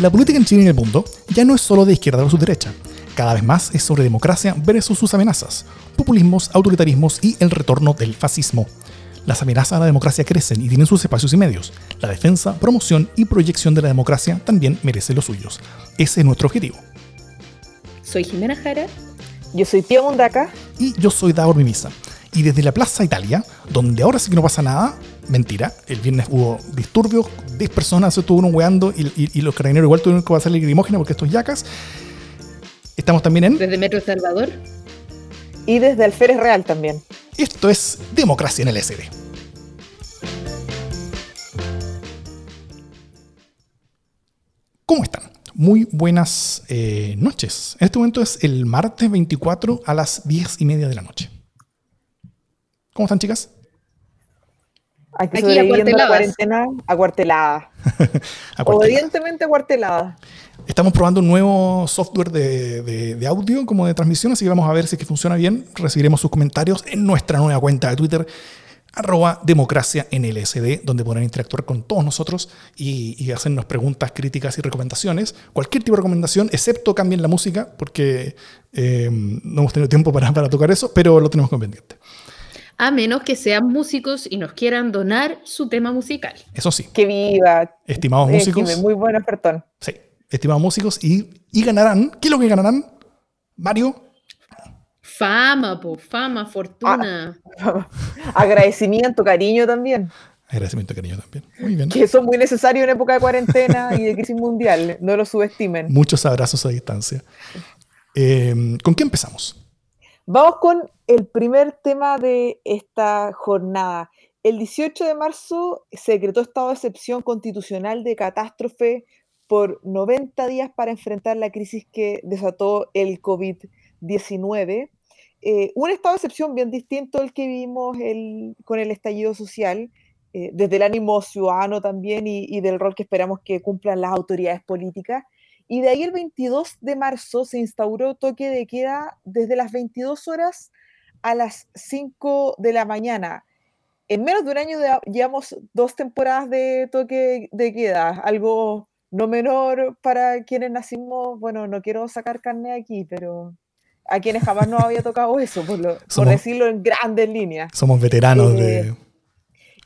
La política en Chile y en el mundo ya no es solo de izquierda versus derecha. Cada vez más es sobre democracia versus sus amenazas, populismos, autoritarismos y el retorno del fascismo. Las amenazas a la democracia crecen y tienen sus espacios y medios. La defensa, promoción y proyección de la democracia también merecen los suyos. Ese es nuestro objetivo. Soy Jimena Jara. Yo soy Tía Mundaca. Y yo soy Davor Mimisa. Y desde la Plaza Italia, donde ahora sí que no pasa nada, mentira, el viernes hubo disturbios, 10 personas se estuvieron weando y, y, los carabineros igual tuvieron que pasar grimógena porque estos yacas. Estamos también en. Desde Metro Salvador. Y desde Alférez Real también. Esto es Democracia en el SD. ¿Cómo están? Muy buenas eh, noches. En este momento es el martes 24 a las 10 y media de la noche. ¿Cómo están, chicas? Aquí, Aquí sobreviviendo la cuarentena acuartelada. Obedientemente acuartelada. Estamos probando un nuevo software de, audio como de transmisión, así que vamos a ver si es que funciona bien. Recibiremos sus comentarios en nuestra nueva cuenta de Twitter, arroba democracia en LSD, donde podrán interactuar con todos nosotros y, hacernos preguntas, críticas y recomendaciones. Cualquier tipo de recomendación, excepto cambien la música, porque eh, no hemos tenido tiempo para, para tocar eso, pero lo tenemos con pendiente a menos que sean músicos y nos quieran donar su tema musical. Eso sí. Que viva. Estimados músicos. Muy buena perdón. Sí estimados músicos, y, y ganarán. ¿Qué es lo que ganarán, Mario? Fama, po, fama, fortuna. Ah, agradecimiento, cariño también. Agradecimiento, cariño también. Muy bien. Que son muy necesarios en época de cuarentena y de crisis mundial. No lo subestimen. Muchos abrazos a distancia. Eh, ¿Con qué empezamos? Vamos con el primer tema de esta jornada. El 18 de marzo se decretó estado de excepción constitucional de catástrofe por 90 días para enfrentar la crisis que desató el COVID-19. Eh, un estado de excepción bien distinto al que vimos con el estallido social, eh, desde el ánimo ciudadano también y, del rol que esperamos que cumplan las autoridades políticas. Y de ahí el 22 de marzo se instauró toque de queda desde las 22 horas a las 5 de la mañana. En menos de un año llevamos dos temporadas de toque de queda, algo no menor para quienes nacimos, bueno, no quiero sacar carne aquí, pero a quienes jamás nos había tocado eso, por, decirlo en grandes líneas. Somos veteranos de... Eh, eh,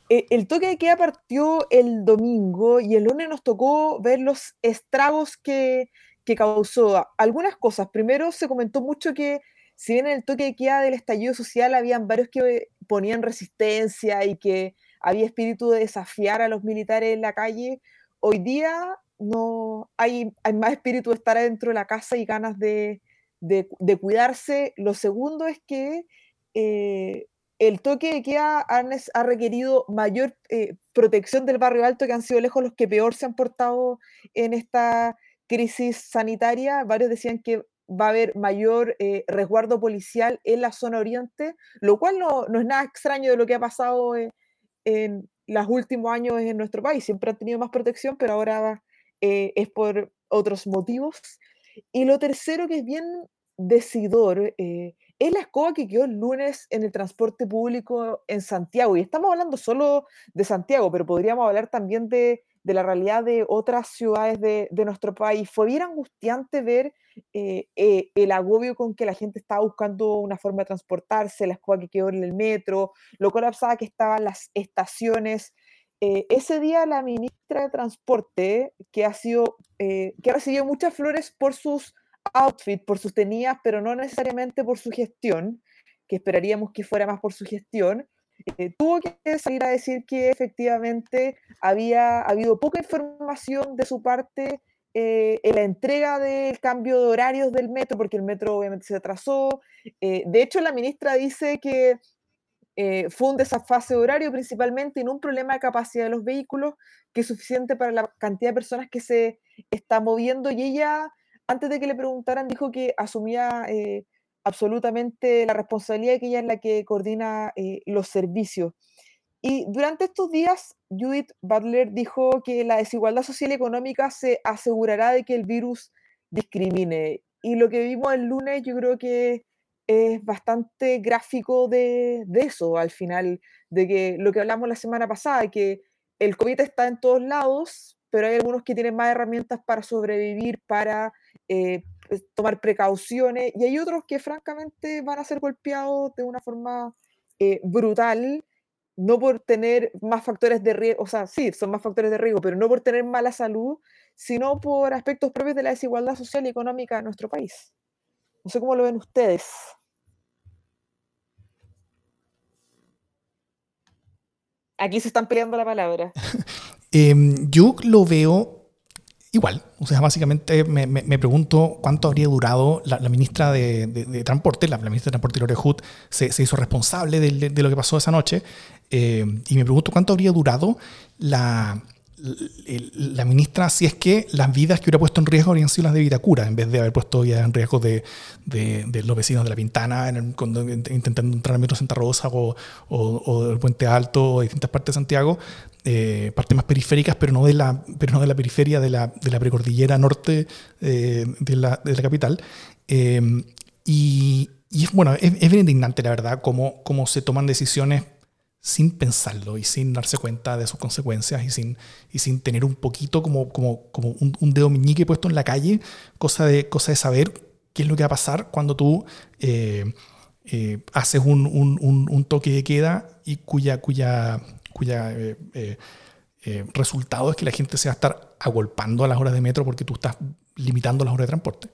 el toque de queda partió el domingo y el lunes nos tocó ver los estragos que, que causó. Algunas cosas. Primero se comentó mucho que si bien en el toque de queda del estallido social habían varios que ponían resistencia y que había espíritu de desafiar a los militares en la calle, hoy día no hay, más espíritu de estar adentro de la casa y ganas de, cuidarse. Lo segundo es que eh, el toque de queda ha, requerido mayor eh, protección del barrio alto, que han sido lejos los que peor se han portado en esta crisis sanitaria. Varios decían que va a haber mayor eh, resguardo policial en la zona oriente, lo cual no, no, es nada extraño de lo que ha pasado en los últimos años en nuestro país. Siempre han tenido más protección, pero ahora eh, es por otros motivos. Y lo tercero que es bien decidor eh, es la escoba que quedó el lunes en el transporte público en Santiago. Y estamos hablando solo de Santiago, pero podríamos hablar también de, la realidad de otras ciudades de, nuestro país. Fue bien angustiante ver eh, el agobio con que la gente estaba buscando una forma de transportarse, la escoba que quedó en el metro, lo colapsada que estaban las estaciones. Eh, ese día la ministra de Transporte, que ha sido, eh, que ha recibido muchas flores por sus outfits, por sus tenidas, pero no necesariamente por su gestión, que esperaríamos que fuera más por su gestión, eh, tuvo que salir a decir que efectivamente había habido poca información de su parte en la entrega del cambio de horarios del metro, porque el metro obviamente se atrasó. de hecho, la ministra dice que eh, fue un desafase horario principalmente en un problema de capacidad de los vehículos que es suficiente para la cantidad de personas que se está moviendo y ella, antes de que le preguntaran, dijo que asumía eh, absolutamente la responsabilidad que ella es la que coordina eh, los servicios. Y durante estos días, Judith Butler dijo que la desigualdad social y económica se asegurará de que el virus discrimine. Y lo que vimos el lunes, yo creo que es bastante gráfico de, eso, al final, de que lo que hablamos la semana pasada, que el COVID está en todos lados, pero hay algunos que tienen más herramientas para sobrevivir, para eh, tomar precauciones, y hay otros que francamente van a ser golpeados de una forma eh, brutal, no por tener más factores de riesgo, o sea, sí, son más factores de riesgo, pero no por tener mala salud, sino por aspectos propios de la desigualdad social y económica de nuestro país. No sé cómo lo ven ustedes. Aquí se están peleando la palabra. Em, yo lo veo igual. O sea, básicamente me, pregunto cuánto habría durado la, ministra de, Transporte, la, ministra de Transporte, Gloria Hood, se, hizo responsable de, lo que pasó esa noche. Em, y me pregunto cuánto habría durado la, ministra, si es que las vidas que hubiera puesto en riesgo habrían sido las de Vitacura, en vez de haber puesto vidas en riesgo de, los vecinos de La Pintana, intentando entrar al metro Santa Rosa o, o, del Puente Alto o distintas partes de Santiago, eh, partes más periféricas, pero no de la, pero no de la periferia de la, de la precordillera norte eh, de, la, de, la, capital. Eh, y, y, es, bueno, es, es, bien indignante, la verdad, cómo, cómo se toman decisiones sin pensarlo y sin darse cuenta de sus consecuencias y sin, y sin tener un poquito como, como, como un, dedo meñique puesto en la calle, cosa de, cosa de saber qué es lo que va a pasar cuando tú eh, eh, haces un, un, un, toque de queda y cuya, cuya, cuya eh, resultado es que la gente se va a estar agolpando a las horas de metro porque tú estás limitando las horas de transporte.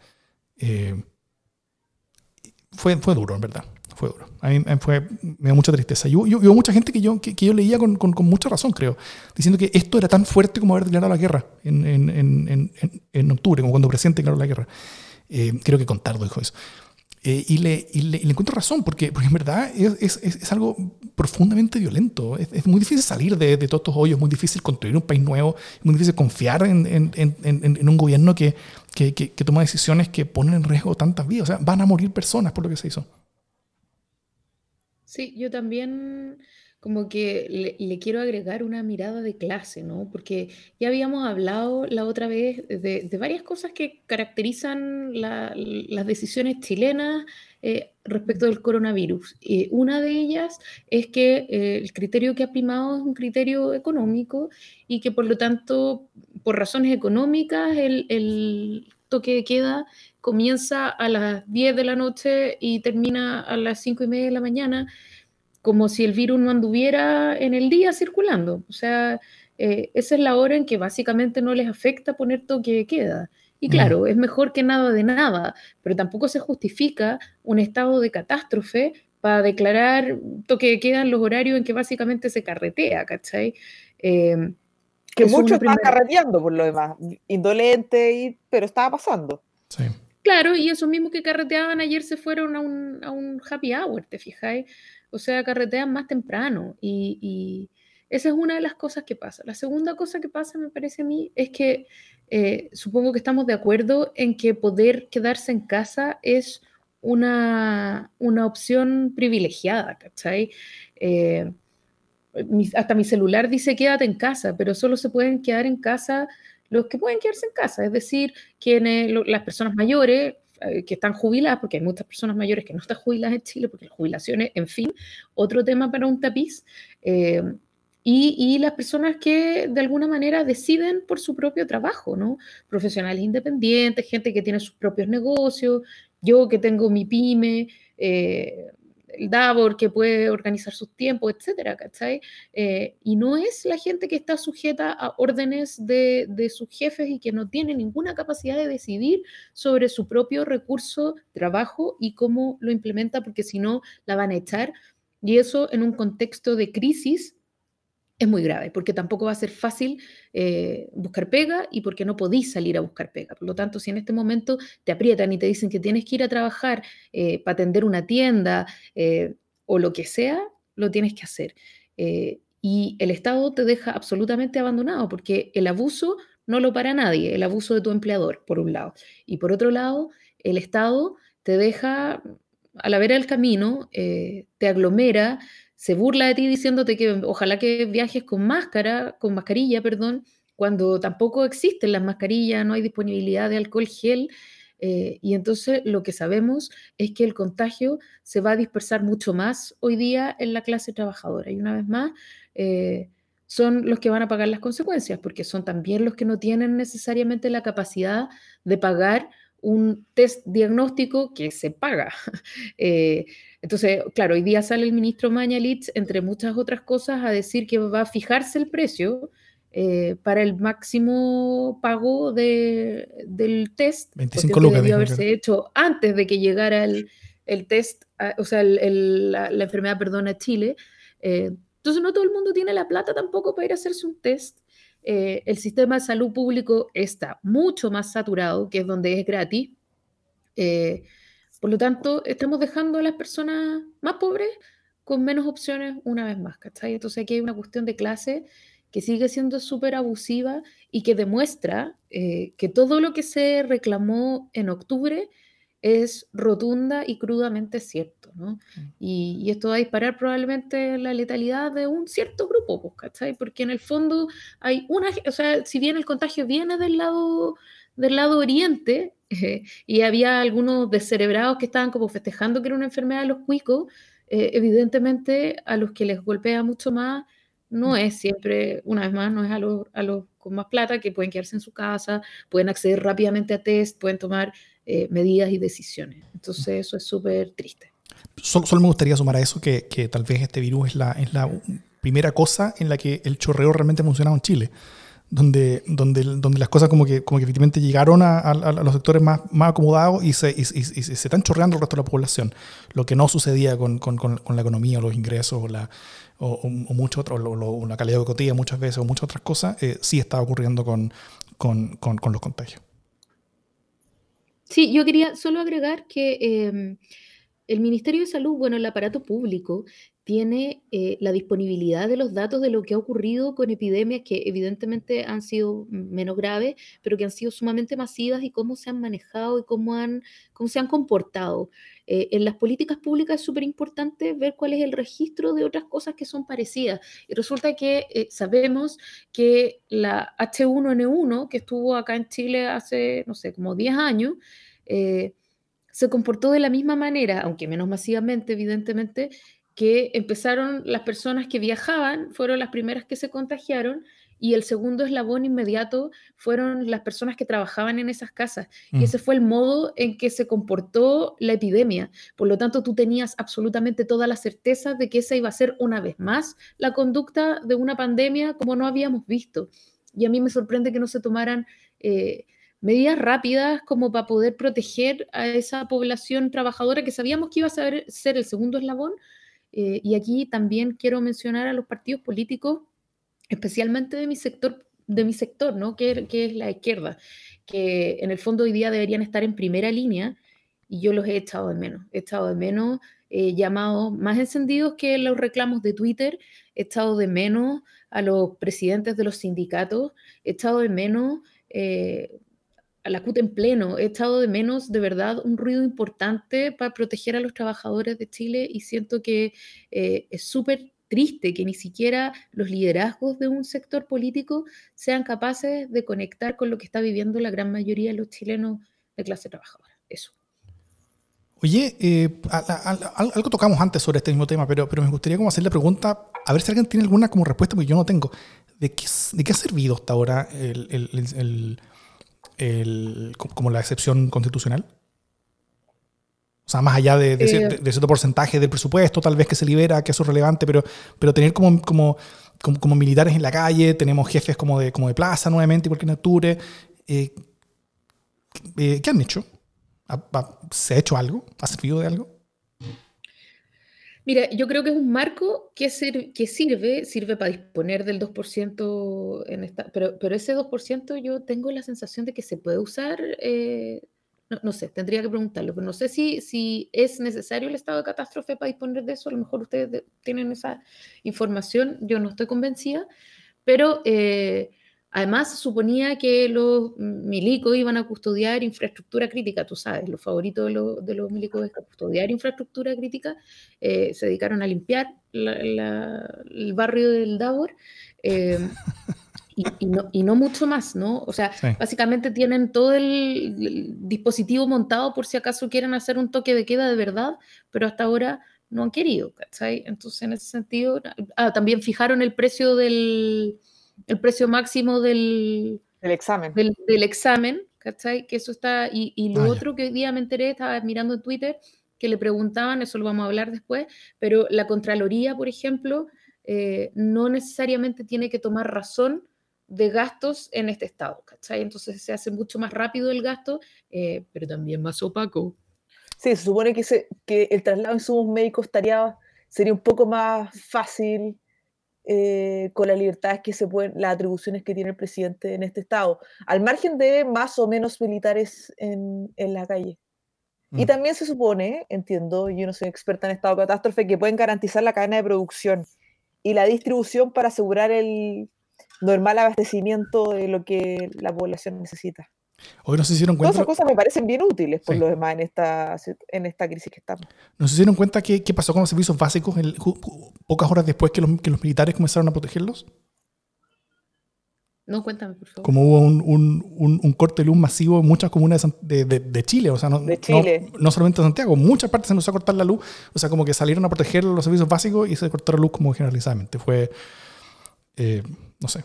fue, fue duro, en verdad fue duro. A mí me dio mucha tristeza. Y hubo, mucha gente que yo, que, yo leía con, con, mucha razón, creo, diciendo que esto era tan fuerte como haber declarado la guerra en, en, en, en octubre, como cuando presidente declaró la guerra. Eh, creo que Contardo dijo eso. Eh, y, le, y, le, encuentro razón, porque, porque en verdad es, es, es algo profundamente violento. Es, muy difícil salir de, de, todos estos hoyos, es muy difícil construir un país nuevo, es muy difícil confiar en, en, en un gobierno que, que, que, que, toma decisiones que ponen en riesgo tantas vidas. O sea, van a morir personas por lo que se hizo. Sí, yo también como que le, quiero agregar una mirada de clase, ¿no? Porque ya habíamos hablado la otra vez de, varias cosas que caracterizan las decisiones chilenas eh, respecto del coronavirus. Eh, una de ellas es que eh, el criterio que ha primado es un criterio económico y que por lo tanto, por razones económicas, el, el toque de queda comienza a las 10 de la noche y termina a las 5 y media de la mañana, como si el virus no anduviera en el día circulando. O sea, eh, esa es la hora en que básicamente no les afecta poner toque de queda. Y mm. claro, es mejor que nada de nada, pero tampoco se justifica un estado de catástrofe para declarar toque de queda en los horarios en que básicamente se carretea, ¿cachai? Eh, que muchos están carreteando por lo demás, indolente, y, pero estaba pasando. Sí. Claro, y esos mismos que carreteaban ayer se fueron a un, a un happy hour, ¿te fijáis? O sea, carretean más temprano y, esa es una de las cosas que pasa. La segunda cosa que pasa, me parece a mí, es que eh, supongo que estamos de acuerdo en que poder quedarse en casa es una, una opción privilegiada, ¿cachai? Eh, hasta mi celular dice quédate en casa, pero solo se pueden quedar en casa los que pueden quedarse en casa, es decir, quienes, las personas mayores que están jubiladas, porque hay muchas personas mayores que no están jubiladas en Chile, porque las jubilaciones, en fin, otro tema para un tapiz, eh, y, y, las personas que de alguna manera deciden por su propio trabajo, ¿no? Profesionales independientes, gente que tiene sus propios negocios, yo que tengo mi pyme, eh, el Davor que puede organizar sus tiempos, etcétera, ¿cachai? Eh, y no es la gente que está sujeta a órdenes de, de, sus jefes y que no tiene ninguna capacidad de decidir sobre su propio recurso, trabajo y cómo lo implementa, porque si no, la van a echar. Y eso en un contexto de crisis es muy grave, porque tampoco va a ser fácil eh, buscar pega y porque no podéis salir a buscar pega. Por lo tanto, si en este momento te aprietan y te dicen que tienes que ir a trabajar eh, para atender una tienda eh, o lo que sea, lo tienes que hacer. y el Estado te deja absolutamente abandonado, porque el abuso no lo para nadie, el abuso de tu empleador, por un lado. Y por otro lado, el Estado te deja a la vera del camino, te aglomera, se burla de ti diciéndote que ojalá que viajes con máscara, con mascarilla, perdón, cuando tampoco existen las mascarillas, no hay disponibilidad de alcohol gel. Eh, y entonces lo que sabemos es que el contagio se va a dispersar mucho más hoy día en la clase trabajadora. Y una vez más, eh, son los que van a pagar las consecuencias, porque son también los que no tienen necesariamente la capacidad de pagar un test diagnóstico que se paga. Eh, entonces, claro, hoy día sale el ministro Mañalitz, entre muchas otras cosas, a decir que va a fijarse el precio eh, para el máximo pago de, del test, 25 porque lucas, debió haberse claro. hecho antes de que llegara el, el test, o sea, el- el- la, la enfermedad, perdón, a Chile. Eh, entonces, no todo el mundo tiene la plata tampoco para ir a hacerse un test. Eh, el sistema de salud público está mucho más saturado, que es donde es gratis. Eh, por lo tanto, estamos dejando a las personas más pobres con menos opciones una vez más, ¿cachai? Entonces aquí hay una cuestión de clase que sigue siendo súper abusiva y que demuestra eh, que todo lo que se reclamó en octubre es rotunda y crudamente cierto, ¿no? Y, y esto va a disparar probablemente la letalidad de un cierto grupo, pues, ¿cachai? Porque en el fondo hay una, o sea, si bien el contagio viene del lado, del lado oriente, eh, y había algunos descerebrados que estaban como festejando que era una enfermedad de los cuicos, eh, evidentemente a los que les golpea mucho más no es siempre, una vez más, no es a los, a los con más plata que pueden quedarse en su casa, pueden acceder rápidamente a test, pueden tomar eh, medidas y decisiones. Entonces eso es súper triste. Solo, solo me gustaría sumar a eso que, que tal vez este virus es la, es la primera cosa en la que el chorreo realmente ha funcionado en Chile. Donde, donde, donde las cosas como que, como que efectivamente llegaron a, los sectores más, más acomodados y se, y, y- se están chorreando el resto de la población. Lo que no sucedía con, con- con- la economía, o los ingresos o la, o, o- o la calidad educativa muchas veces o muchas otras cosas, eh, sí está ocurriendo con- con los contagios. Sí, yo quería solo agregar que eh, el Ministerio de Salud, bueno, el aparato público, tiene eh, la disponibilidad de los datos de lo que ha ocurrido con epidemias que evidentemente han sido menos graves, pero que han sido sumamente masivas y cómo se han manejado y cómo, han, cómo se han comportado. Eh, en las políticas públicas es súper importante ver cuál es el registro de otras cosas que son parecidas. Y resulta que eh, sabemos que la H1N1, que estuvo acá en Chile hace, no sé, como 10 años, se comportó de la misma manera, aunque menos masivamente, evidentemente, que empezaron las personas que viajaban, fueron las primeras que se contagiaron, y el segundo eslabón inmediato fueron las personas que trabajaban en esas casas. Mm. Y ese fue el modo en que se comportó la epidemia. Por lo tanto, tú tenías absolutamente toda la certeza de que esa iba a ser una vez más la conducta de una pandemia como no habíamos visto. Y a mí me sorprende que no se tomaran eh, medidas rápidas como para poder proteger a esa población trabajadora que sabíamos que iba a ser el segundo eslabón. Eh, y aquí también quiero mencionar a los partidos políticos, especialmente de mi sector, de mi sector ¿no? que, que es la izquierda, que en el fondo hoy día deberían estar en primera línea y yo los he echado de menos. He echado de menos llamados más encendidos que los reclamos de Twitter, he echado de menos a los presidentes de los sindicatos, he echado de menos eh, la CUT en pleno, he echado de menos de verdad un ruido importante para proteger a los trabajadores de Chile y siento que eh, es súper triste que ni siquiera los liderazgos de un sector político sean capaces de conectar con lo que está viviendo la gran mayoría de los chilenos de clase trabajadora. Eso. Oye, eh, a- a- a- algo tocamos antes sobre este mismo tema, pero, pero me gustaría como hacer la pregunta, a ver si alguien tiene alguna como respuesta, porque yo no tengo. ¿De qué, de qué ha servido hasta ahora el- el- el- co- como la excepción constitucional? O sea, más allá de, de cier- Eh. de- de cierto porcentaje del presupuesto, tal vez que se libera, que eso es relevante, pero, pero tener como, como, como, como militares en la calle, tenemos jefes como de, como de plaza nuevamente, igual que en octubre. eh, eh, ¿Qué han hecho? ¿Ha- ha- ¿Se ha hecho algo? ¿Ha servido de algo? Mira, yo creo que es un marco que, sir- que sirve, sirve para disponer del 2% en esta, pero, pero ese 2% yo tengo la sensación de que se puede usar, eh, no, no sé, tendría que preguntarlo, pero no sé si, si es necesario el estado de catástrofe para disponer de eso, a lo mejor ustedes de- tienen esa información, yo no estoy convencida, pero eh, además se suponía que los milicos iban a custodiar infraestructura crítica, tú sabes, los favoritos de, los- de los milicos es custodiar infraestructura crítica, eh, se dedicaron a limpiar la- la- el barrio del Davor. eh, Y, no, mucho más, ¿no? O sea, básicamente tienen todo el, dispositivo montado por si acaso quieren hacer un toque de queda de verdad, pero hasta ahora no han querido, ¿cachai? Entonces, en ese sentido, ah, también fijaron el precio del, el precio máximo del, examen. Del, examen, ¿cachai? Que eso está, y, lo ah, otro que hoy día me enteré, estaba mirando en Twitter, que le preguntaban, eso lo vamos a hablar después, pero la Contraloría, por ejemplo, eh, no necesariamente tiene que tomar razón de gastos en este estado, ¿cachai? Entonces se hace mucho más rápido el gasto, eh, pero también más opaco. Sí, se supone que, se, que el traslado de insumos médicos estaría, sería un poco más fácil eh, con las libertades que se pueden, las atribuciones que tiene el presidente en este estado, al margen de más o menos militares en, en la calle. Y mm. también se supone, entiendo, yo no soy experta en estado de catástrofe, que pueden garantizar la cadena de producción y la distribución para asegurar el, normal abastecimiento de lo que la población necesita. Hoy no se hicieron cuenta. Todas esas cosas me parecen bien útiles por lo demás en esta, en esta crisis que estamos. ¿No se dieron cuenta qué, qué pasó con los servicios básicos pocas horas después que los, que los, militares comenzaron a protegerlos? No, cuéntame, por favor. Como hubo un, un, un, corte de luz masivo en muchas comunas de, de, de Chile, o sea, no, de Chile. No, no, solamente en Santiago, muchas partes se nos a cortar la luz, o sea, como que salieron a proteger los servicios básicos y se cortó la luz como generalizadamente. Fue, eh, no sé,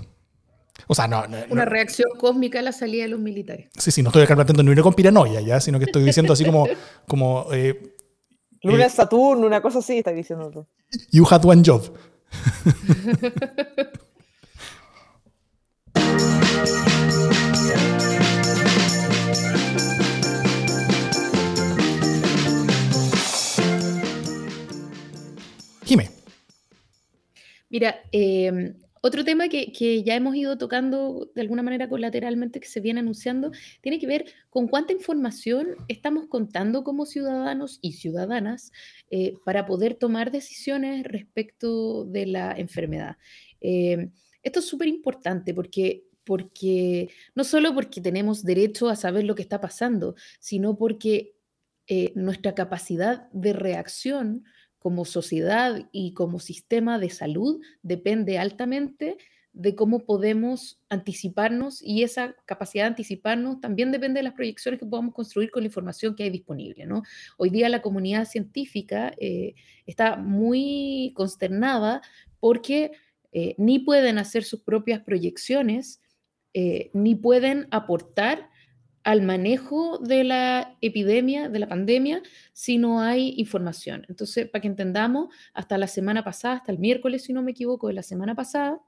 o sea, no, Una reacción cósmica a la salida de los militares. Sí, sí, no estoy acá planteando ni con piranoia, ¿ya? Sino que estoy diciendo así como... como eh, Luna eh, Saturno, una cosa así, está diciendo tú. You had one job. Jime. Mira, eh, otro tema que, ya hemos ido tocando de alguna manera colateralmente, que se viene anunciando, tiene que ver con cuánta información estamos contando como ciudadanos y ciudadanas eh, para poder tomar decisiones respecto de la enfermedad. Eh, esto es súper importante porque no solo porque tenemos derecho a saber lo que está pasando, sino porque eh, nuestra capacidad de reacción como sociedad y como sistema de salud depende altamente de cómo podemos anticiparnos y esa capacidad de anticiparnos también depende de las proyecciones que podamos construir con la información que hay disponible. Hoy día la comunidad científica eh, está muy consternada porque eh, ni pueden hacer sus propias proyecciones, eh, ni pueden aportar al manejo de la epidemia, de la pandemia, si no hay información. Entonces, para que entendamos, hasta la semana pasada, hasta el miércoles, si no me equivoco, de la semana pasada,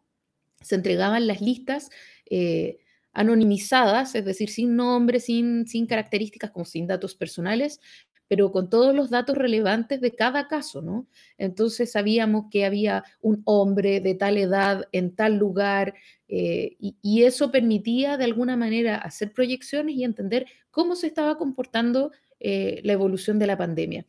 se entregaban las listas eh, anonimizadas, es decir, sin nombre, sin, sin características, como sin datos personales, pero con todos los datos relevantes de cada caso, ¿no? Entonces sabíamos que había un hombre de tal edad en tal lugar eh, y, eso permitía de alguna manera hacer proyecciones y entender cómo se estaba comportando eh, la evolución de la pandemia.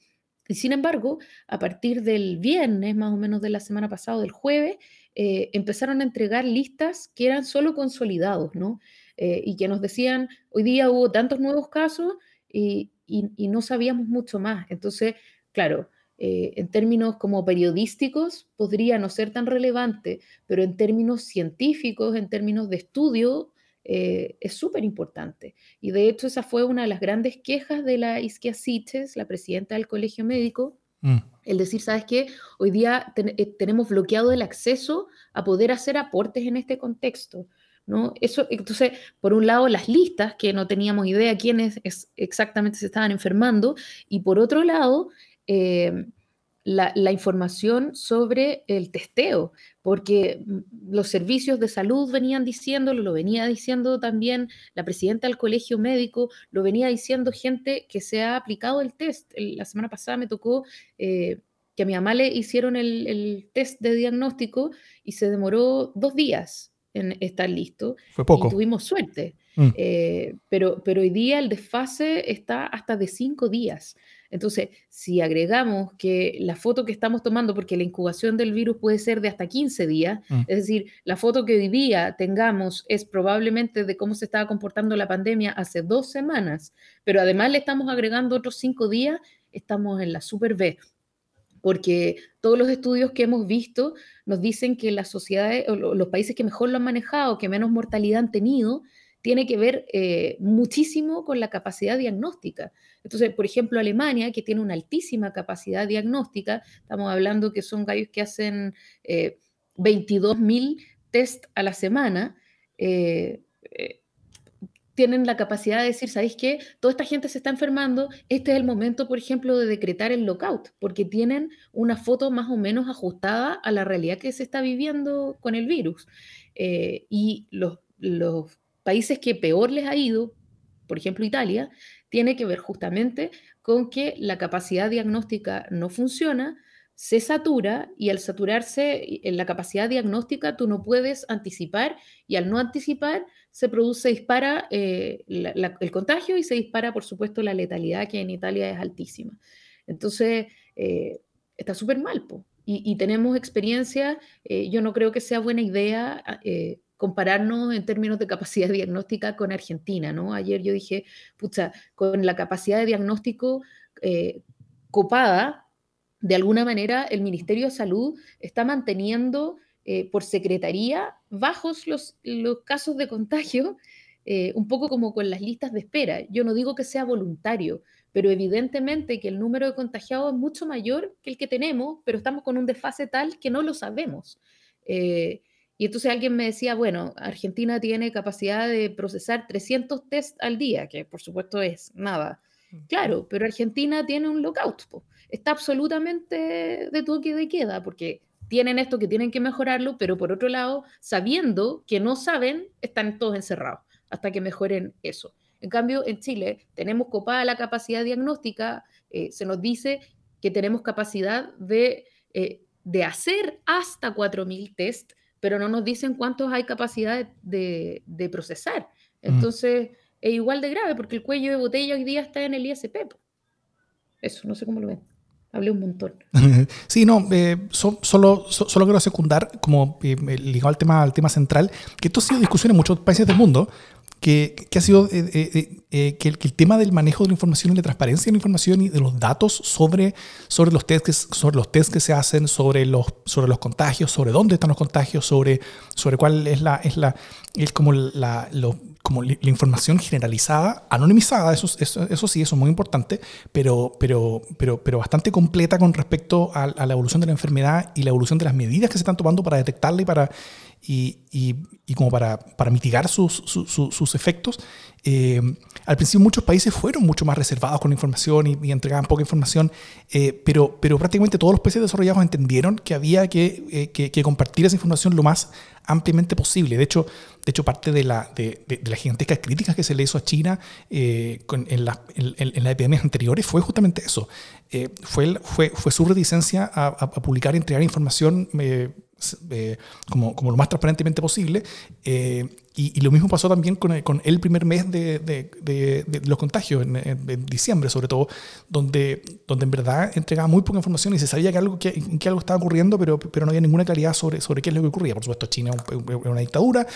Y sin embargo, a partir del viernes, más o menos de la semana pasada, del jueves, eh, empezaron a entregar listas que eran solo consolidados, ¿no? y que nos decían, hoy día hubo tantos nuevos casos y, y, no sabíamos mucho más. Entonces, claro, eh, en términos como periodísticos podría no ser tan relevante, pero en términos científicos, en términos de estudio, eh, es súper importante. Y de hecho esa fue una de las grandes quejas de la Isquia Siches, la presidenta del Colegio Médico, mm. el decir, ¿sabes qué? Hoy día eh, tenemos bloqueado el acceso a poder hacer aportes en este contexto. ¿No? Eso, entonces, por un lado, las listas, que no teníamos idea quiénes exactamente se estaban enfermando, y por otro lado, eh, la, información sobre el testeo, porque mm, los servicios de salud venían diciéndolo, lo venía diciendo también la presidenta del colegio médico, lo venía diciendo gente que se ha aplicado el test. la semana pasada me tocó eh, que a mi mamá le hicieron el, el, test de diagnóstico y se demoró dos días en estar listo. Fue poco. Y tuvimos suerte. Mm. Eh, pero, pero hoy día el desfase está hasta de cinco días. Entonces, si agregamos que la foto que estamos tomando, porque la incubación del virus puede ser de hasta 15 días, mm. es decir, la foto que hoy día tengamos es probablemente de cómo se estaba comportando la pandemia hace dos semanas, pero además le estamos agregando otros cinco días, estamos en la super B. porque todos los estudios que hemos visto nos dicen que las sociedades, los países que mejor lo han manejado, que menos mortalidad han tenido, tiene que ver eh, muchísimo con la capacidad diagnóstica. Entonces, por ejemplo, Alemania, que tiene una altísima capacidad diagnóstica, estamos hablando que son gallos que hacen eh, 22.000 test a la semana, eh, tienen la capacidad de decir, ¿sabéis qué? Toda esta gente se está enfermando, este es el momento, por ejemplo, de decretar el lockout, porque tienen una foto más o menos ajustada a la realidad que se está viviendo con el virus. Eh, y los, los países que peor les ha ido, por ejemplo Italia, tiene que ver justamente con que la capacidad diagnóstica no funciona, se satura y al saturarse en la capacidad diagnóstica tú no puedes anticipar y al no anticipar se produce, dispara eh, el contagio y se dispara por supuesto la letalidad que en Italia es altísima. Entonces eh, está súper mal. Y, tenemos experiencia, eh, yo no creo que sea buena idea eh, compararnos en términos de capacidad diagnóstica con Argentina, ¿no? Ayer yo dije, pucha, con la capacidad de diagnóstico copada, de alguna manera el Ministerio de Salud está manteniendo eh, por secretaría bajos los, los casos de contagio, eh, un poco como con las listas de espera. Yo no digo que sea voluntario, pero evidentemente que el número de contagiados es mucho mayor que el que tenemos, pero estamos con un desfase tal que no lo sabemos. Eh, y entonces alguien me decía, bueno, Argentina tiene capacidad de procesar 300 test al día, que por supuesto es nada. Claro, pero Argentina tiene un lockout. Po está absolutamente de toque de queda, porque tienen esto que tienen que mejorarlo, pero por otro lado, sabiendo que no saben, están todos encerrados hasta que mejoren eso. En cambio, en Chile tenemos copada la capacidad diagnóstica, eh, se nos dice que tenemos capacidad de, eh, de hacer hasta 4.000 test, pero no nos dicen cuántos hay capacidad de, de procesar. Entonces, mm. es igual de grave porque el cuello de botella hoy día está en el ISP. Eso, no sé cómo lo ven. Hablé un montón. Sí, no, eh, so, solo, so, solo quiero secundar, como eh, ligado al tema, al tema central, que esto ha sido discusión en muchos países del mundo, que, que ha sido eh, eh, eh, que, el, que, el, tema del manejo de la información y la transparencia de la información y de los datos sobre, sobre, los, test que, sobre los test que se hacen, sobre los, sobre los contagios, sobre dónde están los contagios, sobre, sobre cuál es la, es la, es como la, lo, como la información generalizada, anonimizada, eso, eso, eso, sí, eso es muy importante, pero, pero, pero, pero bastante completa con respecto a, a, la evolución de la enfermedad y la evolución de las medidas que se están tomando para detectarla y para, y, y, como para, para mitigar sus, sus, sus efectos. Eh, al principio muchos países fueron mucho más reservados con la información y, entregaban poca información, eh, pero, pero prácticamente todos los países desarrollados entendieron que había que, eh, que, que, compartir esa información lo más ampliamente posible. De hecho, de hecho parte de, la, de, las gigantescas críticas que se le hizo a China eh, con, en, la, en, las epidemias anteriores fue justamente eso. Eh, fue, fue, fue su reticencia a, a publicar y entregar información eh, eh, como, como, lo más transparentemente posible. Eh, y, y, lo mismo pasó también con el, con el primer mes de, de, de, de los contagios, en, en, en, diciembre sobre todo, donde, donde en verdad entregaba muy poca información y se sabía que algo, que, que algo estaba ocurriendo, pero, pero no había ninguna claridad sobre, sobre qué es lo que ocurría. Por supuesto, China es una dictadura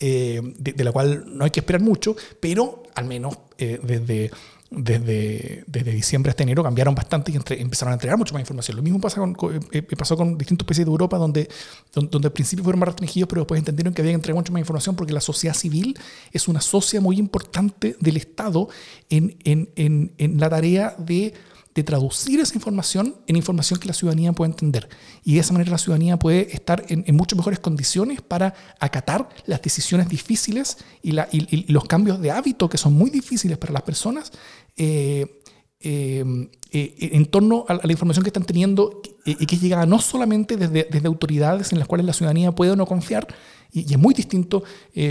eh, de, la cual no hay que esperar mucho, pero al menos eh, desde desde, desde diciembre hasta enero cambiaron bastante y empezaron a entregar mucho más información. Lo mismo pasa con, con, eh, pasó con distintos países de Europa donde, donde, donde, al principio fueron más restringidos, pero después entendieron que había que entregar mucho más información porque la sociedad civil es una socia muy importante del Estado en, en, en, en la tarea de de traducir esa información en información que la ciudadanía pueda entender. Y de esa manera la ciudadanía puede estar en, en mucho mejores condiciones para acatar las decisiones difíciles y, la, y, y, los cambios de hábito que son muy difíciles para las personas eh, eh, eh, en torno a, la información que están teniendo y que llega no solamente desde, desde, autoridades en las cuales la ciudadanía puede o no confiar, y, y es muy distinto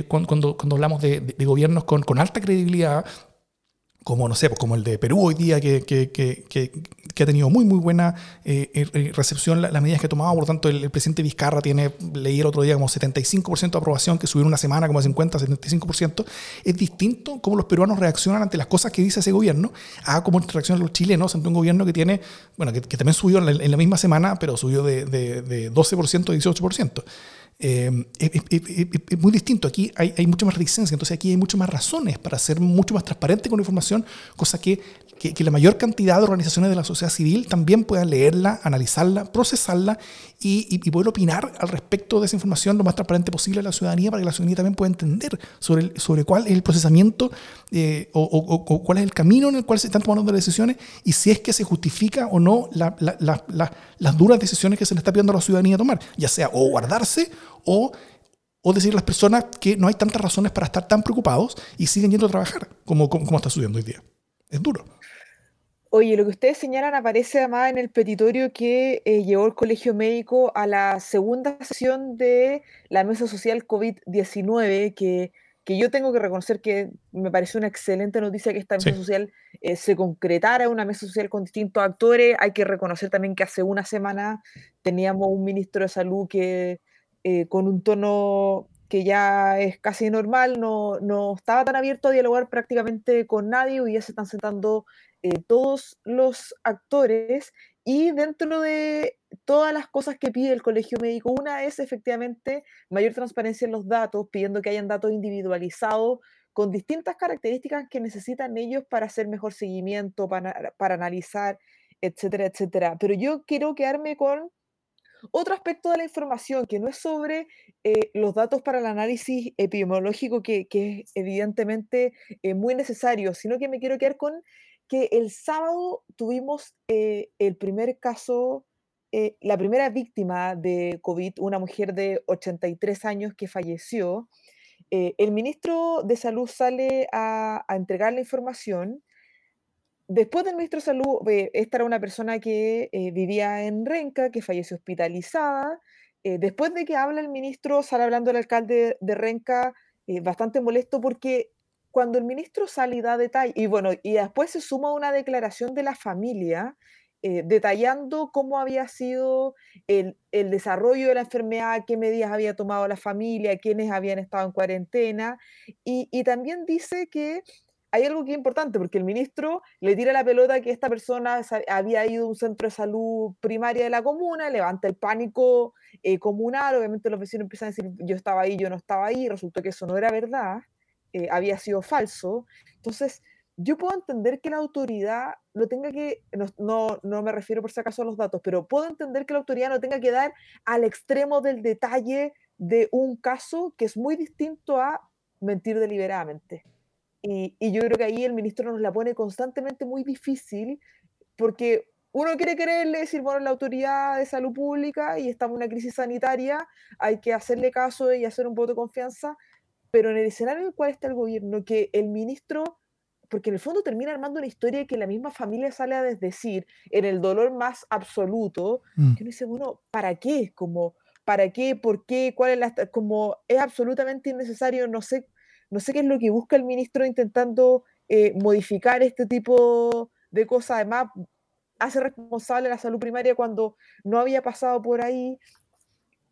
cuando, cuando, cuando, hablamos de, de, de gobiernos con, con alta credibilidad, como, no sé, pues como el de Perú hoy día, que, que, que, que ha tenido muy, muy buena eh, recepción las la medidas que ha tomado. Por lo tanto, el, el, presidente Vizcarra tiene, leí el otro día, como 75% de aprobación, que subió en una semana como a 50, 75%. Es distinto cómo los peruanos reaccionan ante las cosas que dice ese gobierno a cómo reaccionan los chilenos ante un gobierno que tiene, bueno, que, también subió en la, en la, misma semana, pero subió de, de, de 12% a 18%. Eh, es, muy distinto. Aquí hay, hay mucha más reticencia, entonces aquí hay muchas más razones para ser mucho más transparente con la información, cosa que que, la mayor cantidad de organizaciones de la sociedad civil también puedan leerla, analizarla, procesarla y, poder opinar al respecto de esa información lo más transparente posible a la ciudadanía para que la ciudadanía también pueda entender sobre, sobre cuál es el procesamiento eh, o, cuál es el camino en el cual se están tomando las decisiones y si es que se justifica o no las duras decisiones que se le está pidiendo a la ciudadanía tomar, ya sea o guardarse o o decir a las personas que no hay tantas razones para estar tan preocupados y siguen yendo a trabajar como, como, está sucediendo hoy día. Es duro. Oye, lo que ustedes señalan aparece además en el petitorio que eh, llevó el Colegio Médico a la segunda sesión de la mesa social COVID-19, que, que, yo tengo que reconocer que me parece una excelente noticia que esta mesa social eh, se concretara, una mesa social con distintos actores. Hay que reconocer también que hace una semana teníamos un ministro de salud que eh, con un tono que ya es casi normal, no, no, estaba tan abierto a dialogar prácticamente con nadie, hoy ya se están sentando eh, todos los actores y dentro de todas las cosas que pide el colegio médico, una es efectivamente mayor transparencia en los datos, pidiendo que hayan datos individualizados con distintas características que necesitan ellos para hacer mejor seguimiento, para, para analizar, etcétera, etcétera. Pero yo quiero quedarme con otro aspecto de la información que no es sobre eh, los datos para el análisis epidemiológico, que, es evidentemente eh, muy necesario, sino que me quiero quedar con que el sábado tuvimos eh, el primer caso, la primera víctima de COVID, una mujer de 83 años que falleció. el ministro de Salud sale a, a entregar la información Después del ministro de Salud, esta era una persona que eh, vivía en Renca, que falleció hospitalizada. Eh, después de que habla el ministro, sale hablando el alcalde de Renca, eh, bastante molesto porque cuando el ministro sale y da detalle, y bueno, y después se suma una declaración de la familia detallando cómo había sido el, el, desarrollo de la enfermedad, qué medidas había tomado la familia, quiénes habían estado en cuarentena, y también dice que hay algo que es importante, porque el ministro le tira la pelota que esta persona había ido a un centro de salud primaria de la comuna, levanta el pánico eh, comunal, obviamente los vecinos empiezan a decir, yo estaba ahí, yo no estaba ahí, resultó que eso no era verdad, eh, había sido falso. Entonces, yo puedo entender que la autoridad lo tenga que, no, no, me refiero por si acaso a los datos, pero puedo entender que la autoridad no tenga que dar al extremo del detalle de un caso que es muy distinto a mentir deliberadamente. Y, yo creo que ahí el ministro nos la pone constantemente muy difícil porque uno quiere quererle decir, bueno, la autoridad de salud pública y estamos en una crisis sanitaria, hay que hacerle caso y hacer un voto de confianza, pero en el escenario en el cual está el gobierno, que el ministro, porque en el fondo termina armando una historia que la misma familia sale a desdecir en el dolor más absoluto, mm. que uno dice, bueno, ¿para qué? Como, ¿para qué? ¿Por qué? ¿Cuál es la...? Como es absolutamente innecesario, no sé no sé qué es lo que busca el ministro intentando eh, modificar este tipo de cosas. Además, hace responsable a la salud primaria cuando no había pasado por ahí.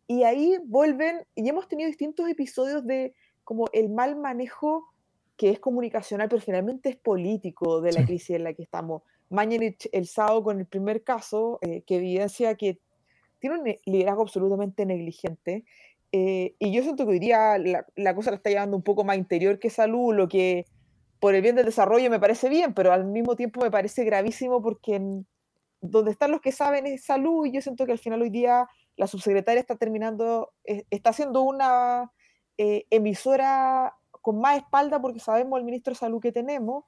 Y ahí vuelven, y hemos tenido distintos episodios de como el mal manejo que es comunicacional, pero finalmente es político de la crisis en la que estamos. Mañana el sábado con el primer caso eh, que evidencia que tiene un liderazgo absolutamente negligente eh, y yo siento que hoy día la, cosa la está llevando un poco más interior que salud, lo que por el bien del desarrollo me parece bien, pero al mismo tiempo me parece gravísimo porque donde están los que saben es salud y yo siento que al final hoy día la subsecretaria está terminando, eh, está haciendo una eh, emisora con más espalda porque sabemos el ministro de salud que tenemos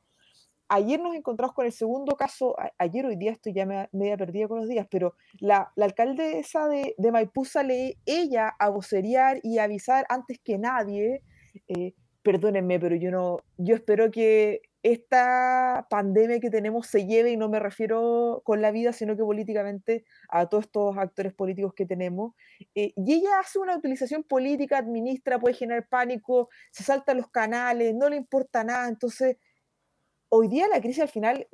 ayer nos encontramos con el segundo caso, ayer hoy día estoy ya media perdida con los días, pero la, alcaldesa de, de, Maipú sale ella a vocerear y avisar antes que nadie, eh, perdónenme, pero yo no, yo espero que esta pandemia que tenemos se lleve, y no me refiero con la vida, sino que políticamente a todos estos actores políticos que tenemos. Eh, y ella hace una utilización política, administra, puede generar pánico, se salta los canales, no le importa nada, entonces hoy día la crisis al final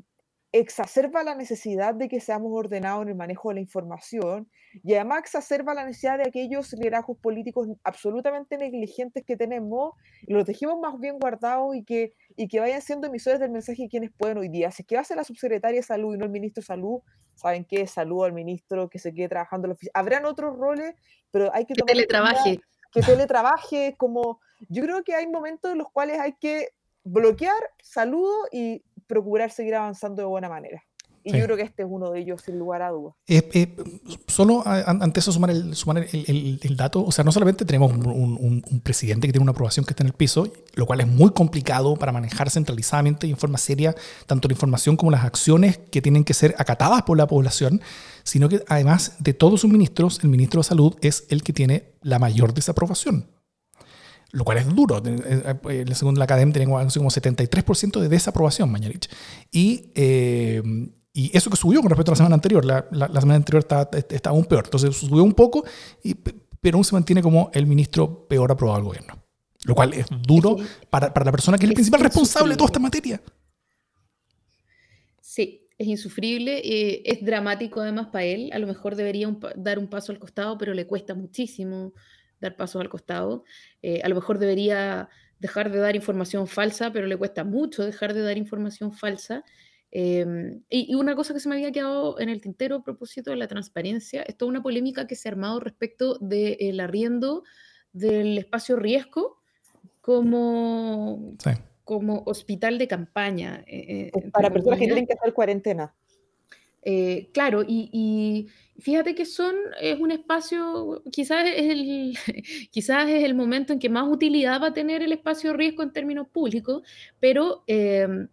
exacerba la necesidad de que seamos ordenados en el manejo de la información y además exacerba la necesidad de aquellos liderazgos políticos absolutamente negligentes que tenemos y los dejemos más bien guardados y que, y que vayan siendo emisores del mensaje quienes pueden hoy día. Si es que va a ser la subsecretaria de salud y no el ministro de salud, saben qué, saludo al ministro que se quede trabajando en la oficina. Habrán otros roles, pero hay que... Que teletrabaje. Que teletrabaje, como... Yo creo que hay momentos en los cuales hay que bloquear, saludo, y, procurar seguir avanzando de buena manera. Y Sí. yo creo que este es uno de ellos, sin lugar a dudas. Eh, eh, solo a- an- antes de sumar, el, sumar el, el- el dato, o sea, no solamente tenemos un, un- un presidente que tiene una aprobación que está en el piso, lo cual es muy complicado para manejar centralizadamente y en forma seria tanto la información como las acciones que tienen que ser acatadas por la población, sino que además de todos sus ministros, el ministro de Salud es el que tiene la mayor desaprobación. Lo cual es duro. Eh, eh, Según la academia, así como 73% de desaprobación, Mañarich. Y, eh, y eso que subió con respecto a la semana anterior. La, la- la semana anterior estaba, estaba aún peor. Entonces subió un poco, y, pero aún se mantiene como el ministro peor aprobado del gobierno. Lo cual es duro Es- para, para la persona que es el es principal responsable de toda esta materia. Sí, es insufrible, eh, es dramático además para él. A lo mejor debería un dar un paso al costado, pero le cuesta muchísimo dar pasos al costado. Eh, a lo mejor debería dejar de dar información falsa, pero le cuesta mucho dejar de dar información falsa. Eh, y, y una cosa que se me había quedado en el tintero a propósito de la transparencia, es toda una polémica que se ha armado respecto del arriendo del espacio riesgo como, Sí. como hospital de campaña. eh, eh, entre Para personas que tienen que hacer cuarentena. Eh, claro, y, fíjate que son, es un espacio, quizás es, el, quizás es el momento en que más utilidad va a tener el espacio riesgo en términos públicos, pero, eh,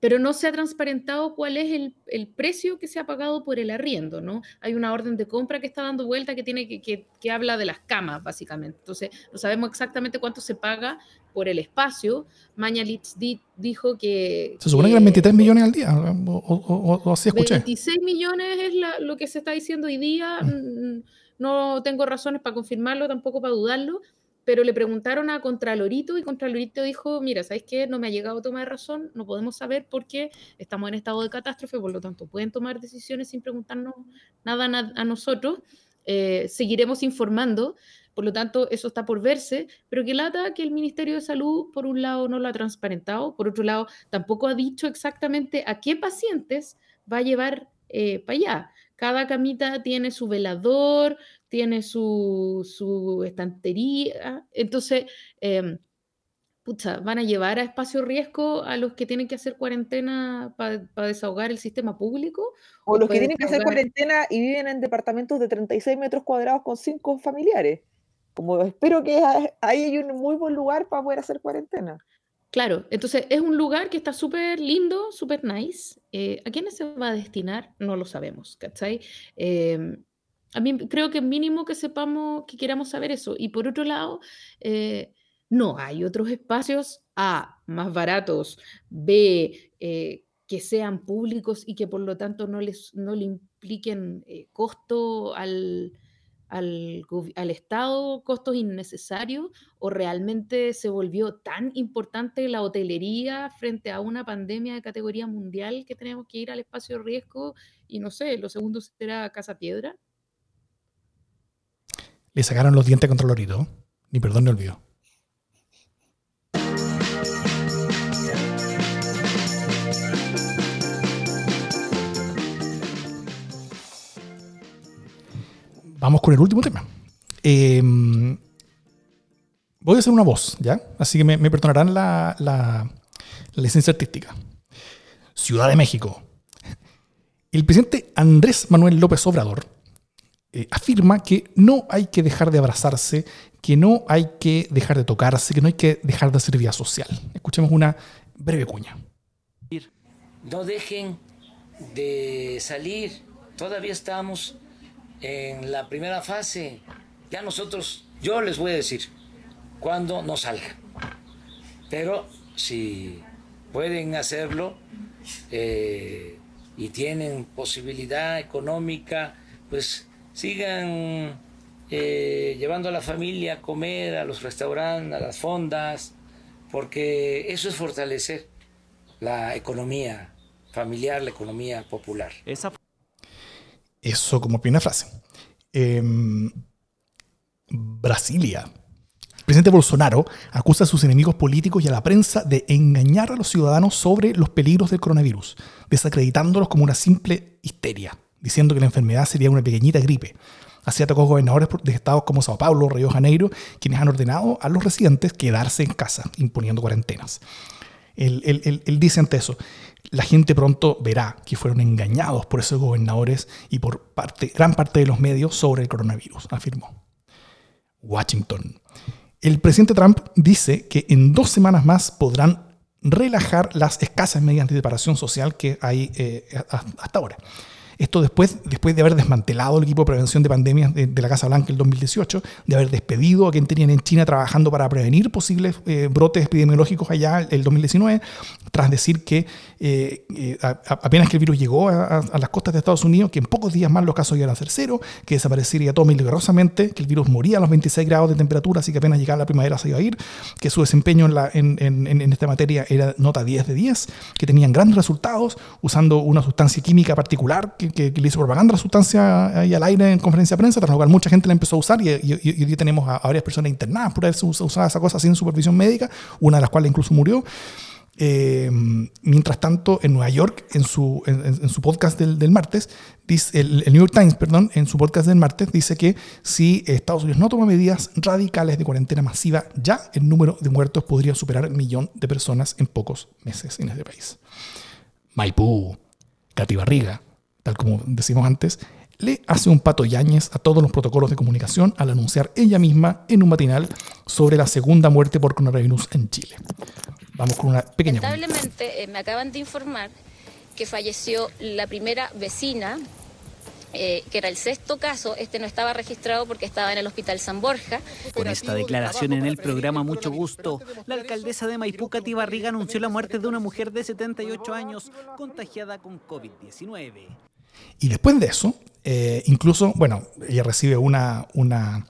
pero no se ha transparentado cuál es el, el precio que se ha pagado por el arriendo, ¿no? Hay una orden de compra que está dando vuelta que, tiene que, que, que habla de las camas, básicamente. Entonces, no sabemos exactamente cuánto se paga por el espacio. Mañalich di- dijo que... Se supone que eran que- 23 millones al día, o, o- o- o así escuché. 26 millones es la- lo que se está diciendo hoy día. mm, No tengo razones para confirmarlo, tampoco para dudarlo, pero le preguntaron a Contralorito y Contralorito dijo, mira, ¿sabes qué? No me ha llegado toma de razón, no podemos saber porque estamos en estado de catástrofe, por lo tanto pueden tomar decisiones sin preguntarnos nada na- a nosotros. Eh, seguiremos informando, por lo tanto eso está por verse, pero que lata que el Ministerio de Salud, por un lado, no lo ha transparentado, por otro lado, tampoco ha dicho exactamente a qué pacientes va a llevar para allá. Cada camita tiene su velador, tiene su, su estantería. Entonces, eh, pucha, van a llevar a espacio riesgo a los que tienen que hacer cuarentena para desahogar el sistema público. O los que tienen que hacer cuarentena y viven en departamentos de 36 metros cuadrados con cinco familiares. Como espero que ahí hay un muy buen lugar para poder hacer cuarentena. Claro, entonces es un lugar que está súper lindo, súper nice. Eh, ¿a quiénes se va a destinar? No lo sabemos, ¿cachai? Eh, a mí creo que mínimo que sepamos, que queramos saber eso. Y por otro lado, eh, no hay otros espacios A, más baratos, B, eh, que sean públicos y que por lo tanto no, les, no le impliquen costo al, al, al Estado, costos innecesarios, o realmente se volvió tan importante la hotelería frente a una pandemia de categoría mundial que tenemos que ir al espacio de riesgo y no sé, lo segundo será Casa Piedra. Le sacaron los dientes contra Lorito. Ni perdón ni olvido. Vamos con el último tema. Eh, voy a hacer una voz, ¿ya? Así que me, me perdonarán la, la- la licencia artística. Ciudad de México. El presidente Andrés Manuel López Obrador eh, afirma que no hay que dejar de abrazarse, que no hay que dejar de tocarse, que no hay que dejar de hacer vida social. Escuchemos una breve cuña. No dejen de salir. Todavía estamos en la primera fase. Ya nosotros, yo les voy a decir cuándo no salgan. Pero si pueden hacerlo eh, y tienen posibilidad económica, pues sigan eh, llevando a la familia a comer a los restaurantes, a las fondas, porque eso es fortalecer la economía familiar, la economía popular. Eso como primera frase. Em, Brasilia. El presidente Bolsonaro acusa a sus enemigos políticos y a la prensa de engañar a los ciudadanos sobre los peligros del coronavirus, desacreditándolos como una simple histeria, diciendo que la enfermedad sería una pequeñita gripe. Así atacó gobernadores de estados como Sao Paulo, Río Janeiro, quienes han ordenado a los residentes quedarse en casa, imponiendo cuarentenas. Él, él- él dice ante eso, la gente pronto verá que fueron engañados por esos gobernadores y por parte, gran parte de los medios sobre el coronavirus, afirmó. Washington. El presidente Trump dice que en dos semanas más podrán relajar las escasas medidas de separación social que hay eh, hasta ahora. Esto después, después de haber desmantelado el equipo de prevención de pandemias de, la Casa Blanca el 2018, de haber despedido a quien tenían en China trabajando para prevenir posibles eh, brotes epidemiológicos allá el 2019, tras decir que eh, eh, apenas que el virus llegó a, las costas de Estados Unidos, que en pocos días más los casos iban a ser cero, que desaparecería todo milagrosamente, que el virus moría a los 26 grados de temperatura, así que apenas llegaba la primavera se iba a ir, que su desempeño en, en- en- en esta materia era nota 10 de 10, que tenían grandes resultados usando una sustancia química particular que, que- que le hizo propaganda la sustancia ahí al aire en conferencia de prensa, tras lo cual mucha gente la empezó a usar y, y- hoy día tenemos a, varias personas internadas por haber us- usado esa cosa sin supervisión médica, una de las cuales incluso murió. Eh, mientras tanto, en Nueva York, en su, en, su podcast del, del martes, dice, el, New York Times, perdón, en su podcast del martes, dice que si Estados Unidos no toma medidas radicales de cuarentena masiva, ya el número de muertos podría superar el millón de personas en pocos meses en ese país. Maipú, Katy Barriga, tal como decimos antes, le hace un pato Yáñez a todos los protocolos de comunicación al anunciar ella misma en un matinal sobre la segunda muerte por coronavirus en Chile. Vamos con una pequeña... Lamentablemente eh, me acaban de informar que falleció la primera vecina, eh, que era el sexto caso. Este no estaba registrado porque estaba en el Hospital San Borja. Con esta declaración en el programa Mucho Gusto, la alcaldesa de Maipú, Katy Barriga, anunció la muerte de una mujer de 78 años contagiada con COVID-19. Y después de eso, eh, incluso, bueno, ella recibe una, una,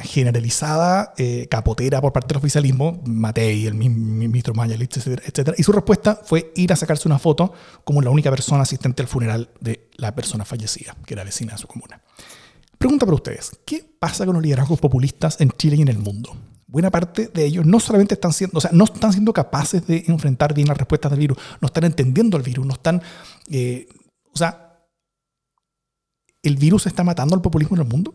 generalizada eh, capotera por parte del oficialismo, Matei, el mi- mi- ministro Mayalich, etcétera, etcétera. Y su respuesta fue ir a sacarse una foto como la única persona asistente al funeral de la persona fallecida, que era vecina de su comuna. Pregunta para ustedes, ¿qué pasa con los liderazgos populistas en Chile y en el mundo? Buena parte de ellos no solamente están siendo, o sea, no están siendo capaces de enfrentar bien las respuestas del virus, no están entendiendo el virus, no están, eh, o sea, ¿el virus está matando al populismo en el mundo?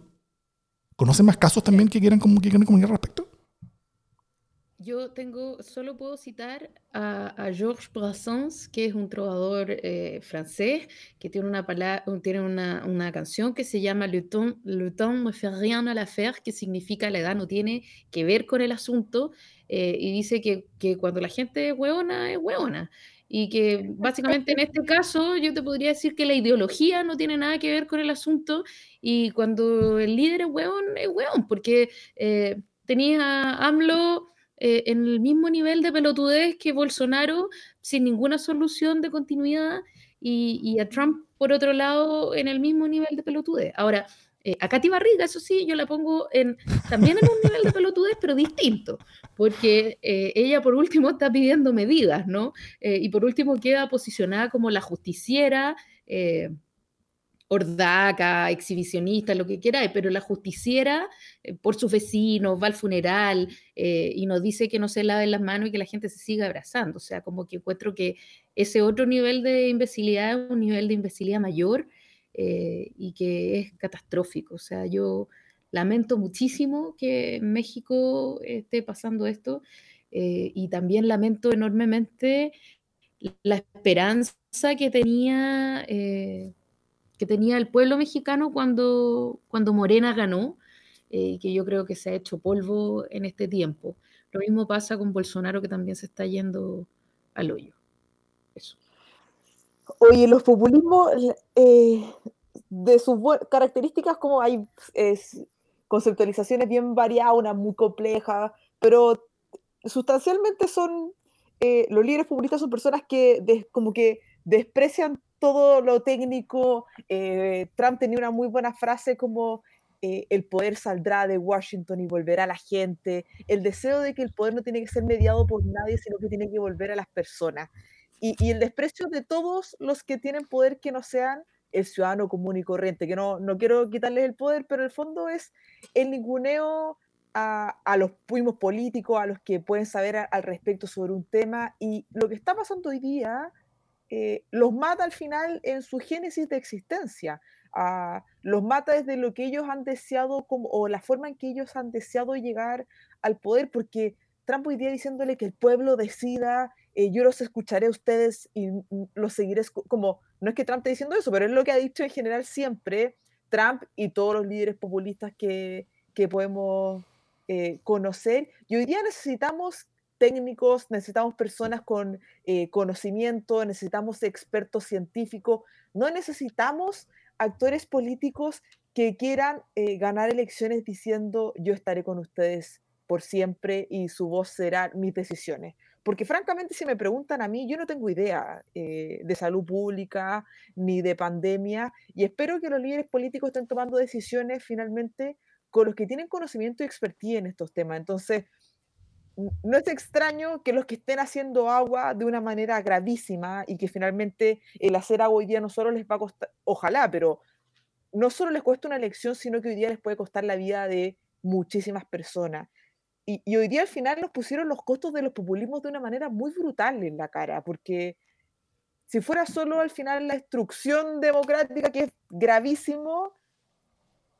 ¿Conocen más casos también que quieran, que quieran comunicar al respecto? Yo tengo, solo puedo citar a, a Georges Brassens, que es un trovador eh, francés, que tiene una, pala- tiene una, una canción que se llama Le temps, Le temps ne fait rien à l'affaire, que significa la edad no tiene que ver con el asunto, eh, y dice que, que cuando la gente es hueona, es hueona. Y que básicamente en este caso yo te podría decir que la ideología no tiene nada que ver con el asunto, y cuando el líder es hueón, es hueón, porque eh, tenía AMLO eh, en el mismo nivel de pelotudez que Bolsonaro, sin ninguna solución de continuidad, y, y a Trump, por otro lado, en el mismo nivel de pelotudez. Ahora, eh, a Katy Barriga, eso sí, yo la pongo en, también en un nivel de pelotudez, pero distinto, porque eh, ella por último está pidiendo medidas, ¿no? Eh, y por último queda posicionada como la justiciera. eh, hordaca, exhibicionista, lo que queráis, pero la justiciera eh, por sus vecinos va al funeral eh, y nos dice que no se laven las manos y que la gente se siga abrazando. O sea, como que encuentro que ese otro nivel de imbecilidad es un nivel de imbecilidad mayor eh, y que es catastrófico. O sea, yo lamento muchísimo que en México esté pasando esto eh, y también lamento enormemente la esperanza que tenía... eh, que tenía el pueblo mexicano cuando, cuando Morena ganó, eh, que yo creo que se ha hecho polvo en este tiempo. Lo mismo pasa con Bolsonaro, que también se está yendo al hoyo. Eso. Oye, los populismos, eh, de sus características, como hay es, conceptualizaciones bien variadas, una muy compleja, pero sustancialmente son, eh, los líderes populistas son personas que como que desprecian todo lo técnico. eh, Trump tenía una muy buena frase como eh, el poder saldrá de Washington y volverá a la gente. El deseo de que el poder no tiene que ser mediado por nadie, sino que tiene que volver a las personas. Y, el desprecio de todos los que tienen poder que no sean el ciudadano común y corriente, que no, no quiero quitarles el poder, pero en el fondo es el ninguneo a, a los primos políticos, a los que pueden saber al respecto sobre un tema. Y lo que está pasando hoy día eh, los mata al final en su génesis de existencia. Ah, los mata desde lo que ellos han deseado como, o la forma en que ellos han deseado llegar al poder, porque Trump hoy día diciéndole que el pueblo decida, eh, yo los escucharé a ustedes y los seguiré, como, no es que Trump esté diciendo eso, pero es lo que ha dicho en general siempre Trump y todos los líderes populistas que, que podemos eh, conocer. Y hoy día necesitamos técnicos, necesitamos personas con eh, conocimiento, necesitamos expertos científicos, no necesitamos actores políticos que quieran eh, ganar elecciones diciendo yo estaré con ustedes por siempre y su voz será mis decisiones. Porque francamente, si me preguntan a mí, yo no tengo idea eh, de salud pública ni de pandemia y espero que los líderes políticos estén tomando decisiones finalmente con los que tienen conocimiento y expertise en estos temas. Entonces, no es extraño que los que estén haciendo agua de una manera gravísima y que finalmente el hacer agua hoy día no solo les va a costar, ojalá, pero no solo les cuesta una elección, sino que hoy día les puede costar la vida de muchísimas personas. Y, hoy día al final nos pusieron los costos de los populismos de una manera muy brutal en la cara, porque si fuera solo al final la instrucción democrática, que es gravísimo,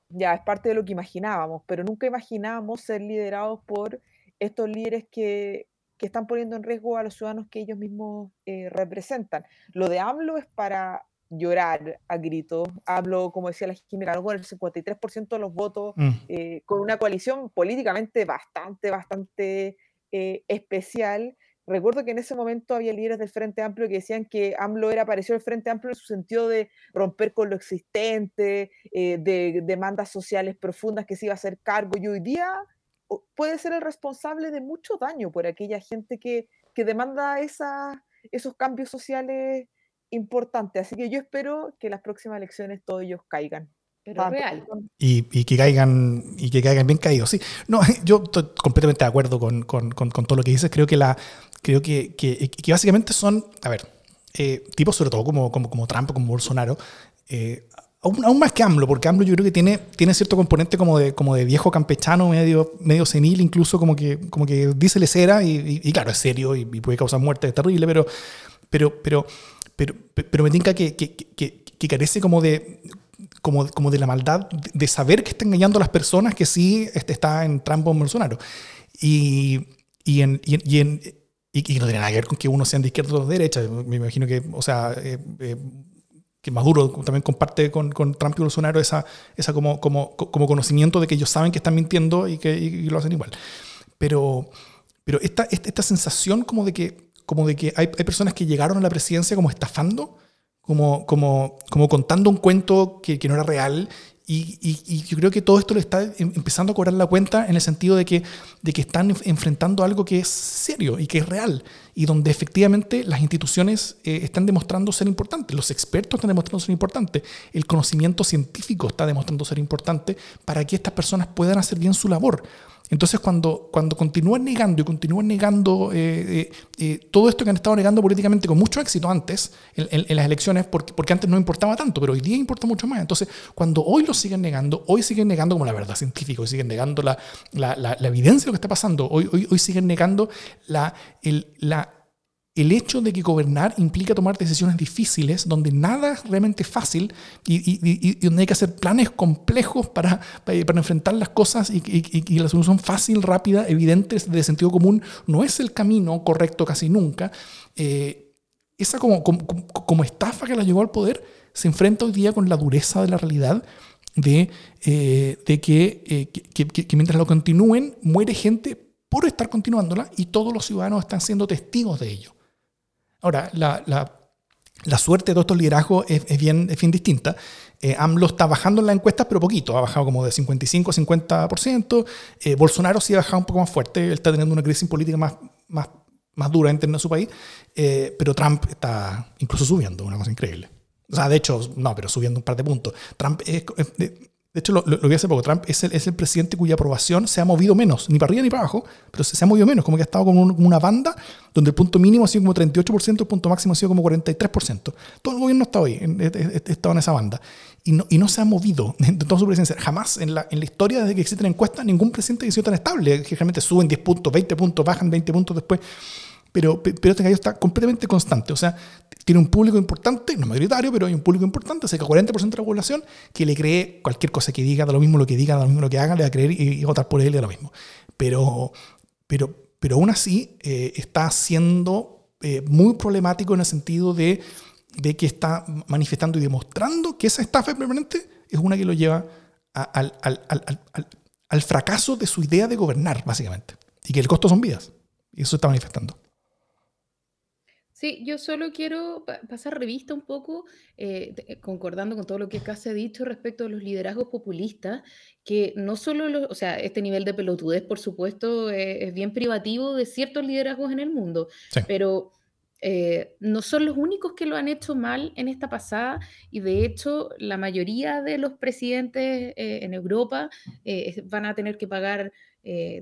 ya es parte de lo que imaginábamos, pero nunca imaginábamos ser liderados por estos líderes que, están poniendo en riesgo a los ciudadanos que ellos mismos eh, representan. Lo de AMLO es para llorar a gritos. Hablo, como decía la Jimmy, con el 53% de los votos, mm. eh, con una coalición políticamente bastante, bastante eh, especial. Recuerdo que en ese momento había líderes del Frente Amplio que decían que AMLO era parecido al Frente Amplio en su sentido de romper con lo existente, de demandas sociales profundas que se iba a hacer cargo. Y hoy día puede ser el responsable de mucho daño por aquella gente que, que demanda esa, esos cambios sociales importantes. Así que yo espero que las próximas elecciones todos ellos caigan. Pero real. Y, y, que caigan y que caigan bien caídos. Sí, no, yo estoy completamente de acuerdo con, con, con, todo lo que dices. Creo que la creo que, que, que básicamente son, a ver, eh, tipos sobre todo como, como, como Trump, como Bolsonaro, eh, aún, más que AMLO, porque AMLO yo creo que tiene, tiene cierto componente como de, como de viejo campechano, medio, medio senil, incluso como que, como que dice lecera y, y, claro, es serio y, puede causar muerte, es terrible, pero, pero, pero, pero, pero me tinca que, que, que, que carece como de, como, como, de la maldad de saber que está engañando a las personas que sí está en Trump o Bolsonaro. Y, y, en, y, en, y, no tiene nada que ver con que uno sea de izquierda o de derecha. Me imagino que, o sea, eh, eh, que Maduro también comparte con, con, Trump y Bolsonaro esa, esa como, como, como, conocimiento de que ellos saben que están mintiendo y que lo hacen igual. Pero, pero esta, esta, sensación como de que, como de que hay, hay, personas que llegaron a la presidencia como estafando, como, como, como contando un cuento que, que no era real. Y, y, yo creo que todo esto le está em, empezando a cobrar la cuenta en el sentido de que, de que están enfrentando algo que es serio y que es real. Y donde efectivamente las instituciones eh, están demostrando ser importantes, los expertos están demostrando ser importantes, el conocimiento científico está demostrando ser importante para que estas personas puedan hacer bien su labor. Entonces, cuando, cuando continúan negando y continúan negando eh, eh, eh, todo esto que han estado negando políticamente con mucho éxito antes, en, las elecciones, porque, porque, antes no importaba tanto, pero hoy día importa mucho más. Entonces, cuando hoy lo siguen negando, hoy siguen negando como la verdad científica, hoy siguen negando la, la, evidencia de lo que está pasando, hoy, hoy, hoy siguen negando la, el, la, el hecho de que gobernar implica tomar decisiones difíciles, donde nada es realmente fácil y, donde hay que hacer planes complejos para, para, enfrentar las cosas y, la solución fácil, rápida, evidente, de sentido común, no es el camino correcto casi nunca. Eh, esa como, estafa que la llevó al poder se enfrenta hoy día con la dureza de la realidad de, eh, que, eh, que mientras lo continúen, muere gente por estar continuándola y todos los ciudadanos están siendo testigos de ello. Ahora, la, la, suerte de todos estos liderazgos es, bien, es distinta. Eh, AMLO está bajando en las encuestas, pero poquito. Ha bajado como de 55 a 50%. Eh, Bolsonaro sí ha bajado un poco más fuerte. Él está teniendo una crisis política más, más, más dura en su país. Eh, pero Trump está incluso subiendo, una cosa increíble. O sea, de hecho, no, pero subiendo un par de puntos. Trump es, de hecho, lo, lo, vi hace poco. Trump es el, es el, presidente cuya aprobación se ha movido menos, ni para arriba ni para abajo, pero se, se ha movido menos. Como que ha estado como, una banda donde el punto mínimo ha sido como 38%, el punto máximo ha sido como 43%. Todo el gobierno está hoy, ha estado en esa banda. Y no, y no se ha movido en toda su presidencia. Jamás en la, en la historia desde que existen encuestas, ningún presidente ha sido tan estable. Generalmente suben 10 puntos, 20 puntos, bajan 20 puntos después pero, pero este gallo está completamente constante. O sea, tiene un público importante, no mayoritario, pero hay un público importante, cerca del 40% de la población, que le cree cualquier cosa que diga, da lo mismo lo que diga, da lo mismo lo que haga, le va a creer y, votar por él, da lo mismo. Pero, pero, pero aún así eh, está siendo eh, muy problemático en el sentido de, de, que está manifestando y demostrando que esa estafa permanente es una que lo lleva al, al, al, al, fracaso de su idea de gobernar, básicamente, y que el costo son vidas. Y eso está manifestando. Sí, yo solo quiero pasar revista un poco, eh, eh, concordando con todo lo que acá se ha dicho respecto a los liderazgos populistas, que no solo, los, o sea, este nivel de pelotudez, por supuesto, eh, es bien privativo de ciertos liderazgos en el mundo, pero no son los únicos que lo han hecho mal en esta pasada y de hecho la mayoría de los presidentes en Europa van a tener que pagar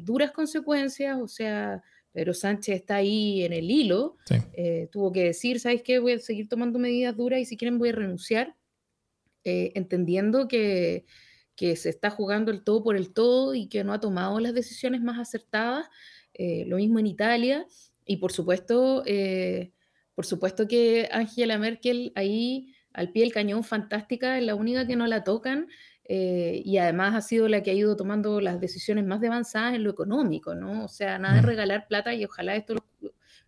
duras consecuencias, o sea pero Sánchez está ahí en el hilo, eh, tuvo que decir, ¿sabes qué? Voy a seguir tomando medidas duras y si quieren voy a renunciar, eh, entendiendo que, que, se está jugando el todo por el todo y que no ha tomado las decisiones más acertadas. Eh, lo mismo en Italia y por supuesto, por supuesto que Angela Merkel ahí al pie del cañón fantástica, es la única que no la tocan. Eh, y además ha sido la que ha ido tomando las decisiones más avanzadas en lo económico, ¿no? O sea, nada de mm. regalar plata y ojalá esto,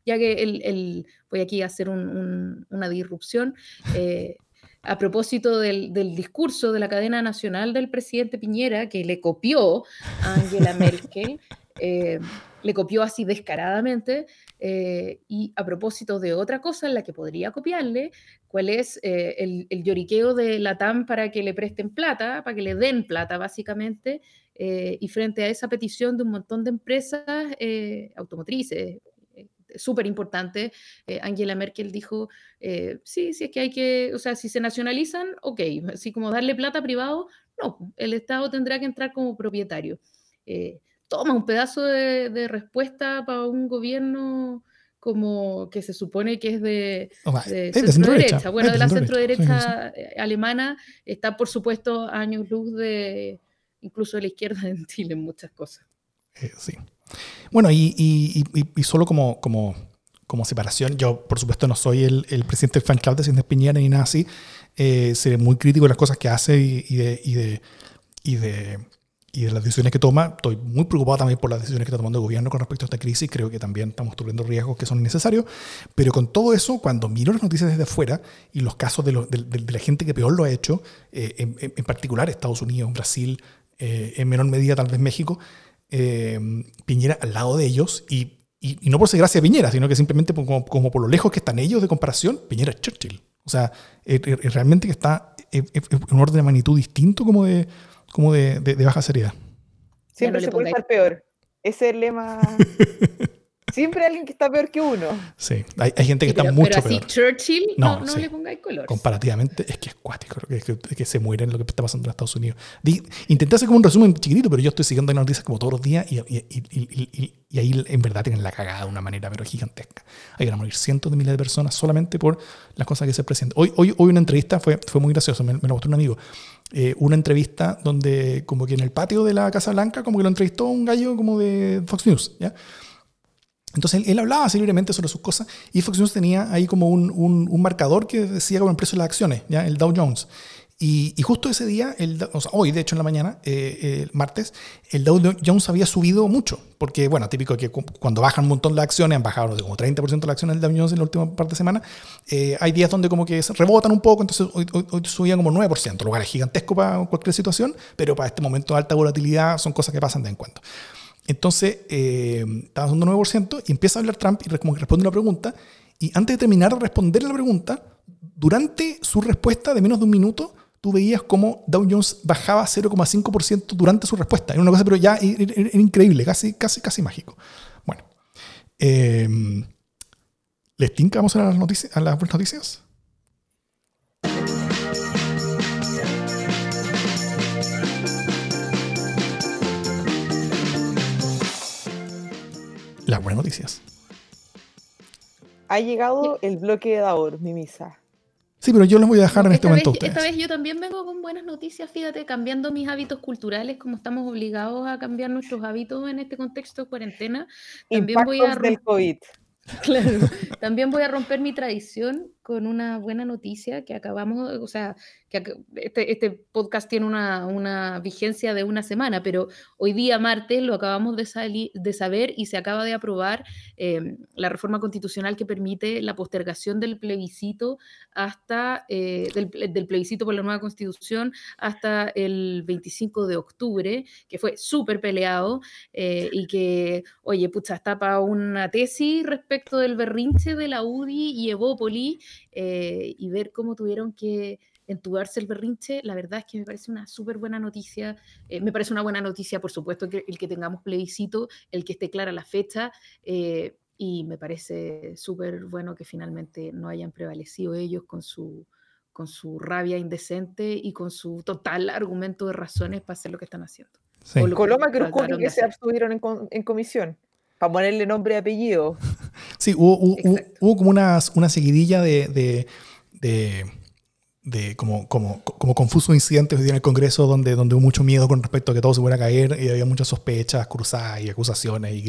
ya que el, voy aquí a hacer una disrupción, eh, a propósito del, discurso de la cadena nacional del presidente Piñera, que le copió a Angela Merkel, eh, le copió así descaradamente, eh, y a propósito de otra cosa en la que podría copiarle, cuál es eh, el, lloriqueo de la TAM para que le presten plata, para que le den plata básicamente, eh, y frente a esa petición de un montón de empresas automotrices, súper importante, Angela Merkel dijo, sí, sí es que hay que, o sea, si se nacionalizan, ok, así como darle plata privado, no, el Estado tendrá que entrar como propietario toma un pedazo de, respuesta para un gobierno como que se supone que es de, centro derecha. Bueno, de la centro derecha eh, alemana está, por supuesto, años luz de incluso de la izquierda en Chile en muchas cosas. Eh, sí. Bueno, y, solo como, como, como separación, yo por supuesto no soy el, presidente del fan club de Ciencias Piñera ni nada así, eh, seré muy crítico de las cosas que hace y, de, y de y de las decisiones que toma. Estoy muy preocupado también por las decisiones que está tomando el gobierno con respecto a esta crisis. Creo que también estamos tomando riesgos que son necesarios. Pero con todo eso, cuando miro las noticias desde afuera y los casos de, la gente que peor lo ha hecho, eh, en, particular Estados Unidos, Brasil, eh, en menor medida tal vez México, eh, Piñera al lado de ellos y, y, no por ser gracia a Piñera, sino que simplemente como, como, por lo lejos que están ellos de comparación, Piñera es Churchill. O sea, realmente que está en un orden de magnitud distinto como de como de, de, baja seriedad. Siempre se puede estar peor. Ese es el lema. Siempre hay alguien que está peor que uno. Sí, hay, hay gente que está mucho pero así Churchill, no, no, le pongáis color. Comparativamente, es que es cuático, es que, que, se muere en lo que está pasando en Estados Unidos. intenté hacer como un resumen chiquitito, pero yo estoy siguiendo las noticias como todos los días y, y, y, y, ahí en verdad tienen la cagada de una manera pero gigantesca. Hay que morir cientos de miles de personas solamente por las cosas que se presentan. Hoy, hoy, hoy una entrevista fue, fue muy graciosa, me, me lo mostró un amigo. Eh, una entrevista donde como que en el patio de la Casa Blanca como que lo entrevistó un gallo como de Fox News, ¿ya? Entonces él, hablaba así libremente sobre sus cosas y Fox News tenía ahí como un, un, marcador que decía como el precio de las acciones, ¿ya? el Dow Jones. Y, y justo ese día, el, o sea, hoy de hecho en la mañana, eh, el martes, el Dow Jones había subido mucho, porque bueno, típico que cuando bajan un montón las acciones, han bajado como 30% de las acciones del Dow Jones en la última parte de semana, eh, hay días donde como que rebotan un poco, entonces hoy, hoy, subía como 9%, lo cual es gigantesco para cualquier situación, pero para este momento de alta volatilidad son cosas que pasan de en cuando. Entonces, eh, estaba dando 9% y empieza a hablar Trump y como que responde una pregunta. Y antes de terminar de responder la pregunta, durante su respuesta de menos de un minuto, tú veías cómo Dow Jones bajaba 0,5% durante su respuesta. Era una cosa, pero ya era, increíble, casi, casi, casi mágico. Bueno, eh, ¿les tincamos a las, noticias, a las noticias? Las buenas noticias. Ha llegado el bloque de Davor, mi misa. Sí, pero yo les voy a dejar en este momento. esta vez yo también vengo con buenas noticias, fíjate, cambiando mis hábitos culturales, como estamos obligados a cambiar nuestros hábitos en este contexto de cuarentena. También voy a del COVID. Claro, también voy a romper mi tradición con una buena noticia que acabamos, o sea, que este, este, podcast tiene una, vigencia de una semana, pero hoy día, martes, lo acabamos de, de saber y se acaba de aprobar em, la reforma constitucional que permite la postergación del plebiscito hasta, eh, del, plebiscito por la nueva constitución hasta el 25 de octubre, que fue súper peleado eh, y que, oye, pucha, está para una tesis respecto del berrinche de la UDI y Evópoli eh, y ver cómo tuvieron que entubarse el berrinche, la verdad es que me parece una súper buena noticia. Eh, me parece una buena noticia, por supuesto, que el que tengamos plebiscito, el que esté clara la fecha, eh, y me parece súper bueno que finalmente no hayan prevalecido ellos con su, con su rabia indecente y con su total argumento de razones para hacer lo que están haciendo. Sí. Coloma que, que se abstuvieron en, en, comisión, para ponerle nombre y apellido. Sí, hubo, hubo, como una, una seguidilla de, de de como, como, como confusos incidentes en el Congreso donde, donde hubo mucho miedo con respecto a que todo se fuera a caer y había muchas sospechas cruzadas y acusaciones y,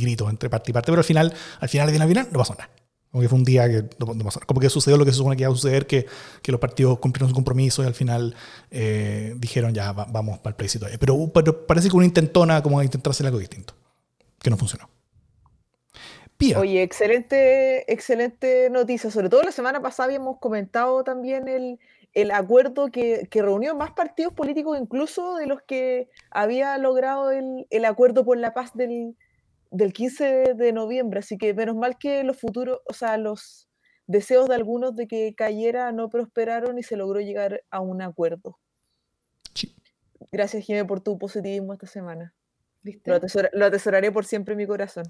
gritos entre parte y parte, pero al final, al final, al final, no pasó nada. Como que fue un día que no, pasó nada. Como que sucedió lo que se supone que iba a suceder, que, que los partidos cumplieron su compromiso y al final eh, dijeron ya vamos para el plebiscito. Pero, pero parece que una intentona como intentar hacer algo distinto, que no funcionó. Oye, excelente, excelente noticia. Sobre todo la semana pasada habíamos comentado también el, el acuerdo que, que, reunió más partidos políticos incluso de los que había logrado el, el acuerdo por la paz del, del 15 de noviembre. Así que menos mal que los futuros, o sea, los deseos de algunos de que cayera no prosperaron y se logró llegar a un acuerdo. Sí. Gracias, Jimé, por tu positivismo esta semana. Lo, lo atesoraré por siempre en mi corazón.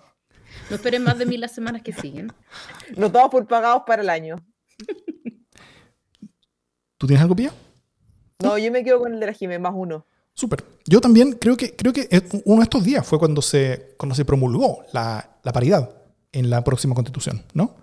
No esperen más de mí las semanas que siguen. Nos damos por pagados para el año. ¿Tú tienes algo, Pía? No, yo me quedo con el de la Jimé, más uno. Súper. Yo también creo que, creo que uno de estos días fue cuando se, cuando se promulgó la, la paridad en la próxima constitución, ¿no?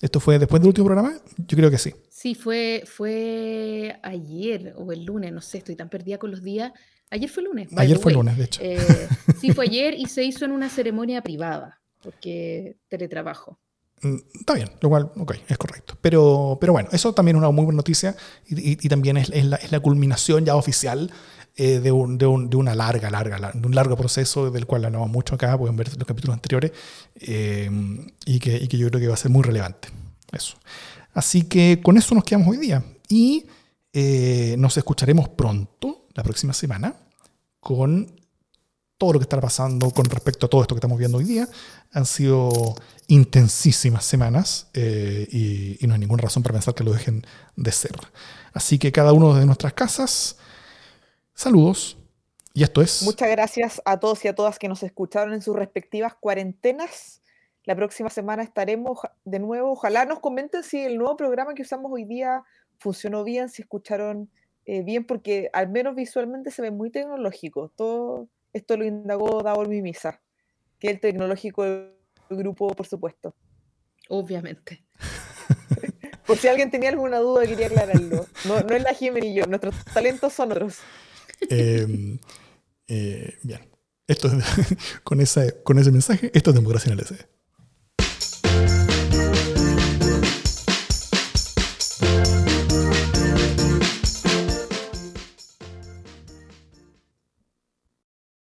¿Esto fue después del último programa? Yo creo que sí. Sí, fue, fue ayer o el lunes, no sé, estoy tan perdida con los días. Ayer fue lunes. Ayer fue lunes, de hecho. Eh, sí, fue ayer y se hizo en una ceremonia privada porque teletrabajo. Mm, está bien, lo cual, ok, es correcto. Pero, pero bueno, eso también es una muy buena noticia y, también es, es, la, culminación ya oficial eh, de, un, de, un, de, una larga, larga, de un largo proceso del cual hablamos mucho acá, pueden ver los capítulos anteriores, eh, y, que, y, que, yo creo que va a ser muy relevante. Eso. Así que con eso nos quedamos hoy día y eh, nos escucharemos pronto, la próxima semana, con todo lo que está pasando con respecto a todo esto que estamos viendo hoy día. Han sido intensísimas semanas eh, y, no hay ninguna razón para pensar que lo dejen de ser. Así que cada uno de nuestras casas, saludos. Y esto es... Muchas gracias a todos y a todas que nos escucharon en sus respectivas cuarentenas. La próxima semana estaremos de nuevo. Ojalá nos comenten si el nuevo programa que usamos hoy día funcionó bien, si escucharon eh, bien, porque al menos visualmente se ve muy tecnológico. Todo esto lo indagó Davor Mimisa, que es el tecnológico del grupo, por supuesto. Obviamente. por si alguien tenía alguna duda, quería aclararlo. No, no es la Jiménez y yo, nuestros talentos son otros. Em, eh, bien. Esto con, esa, con ese mensaje, esto es democracia en el SD.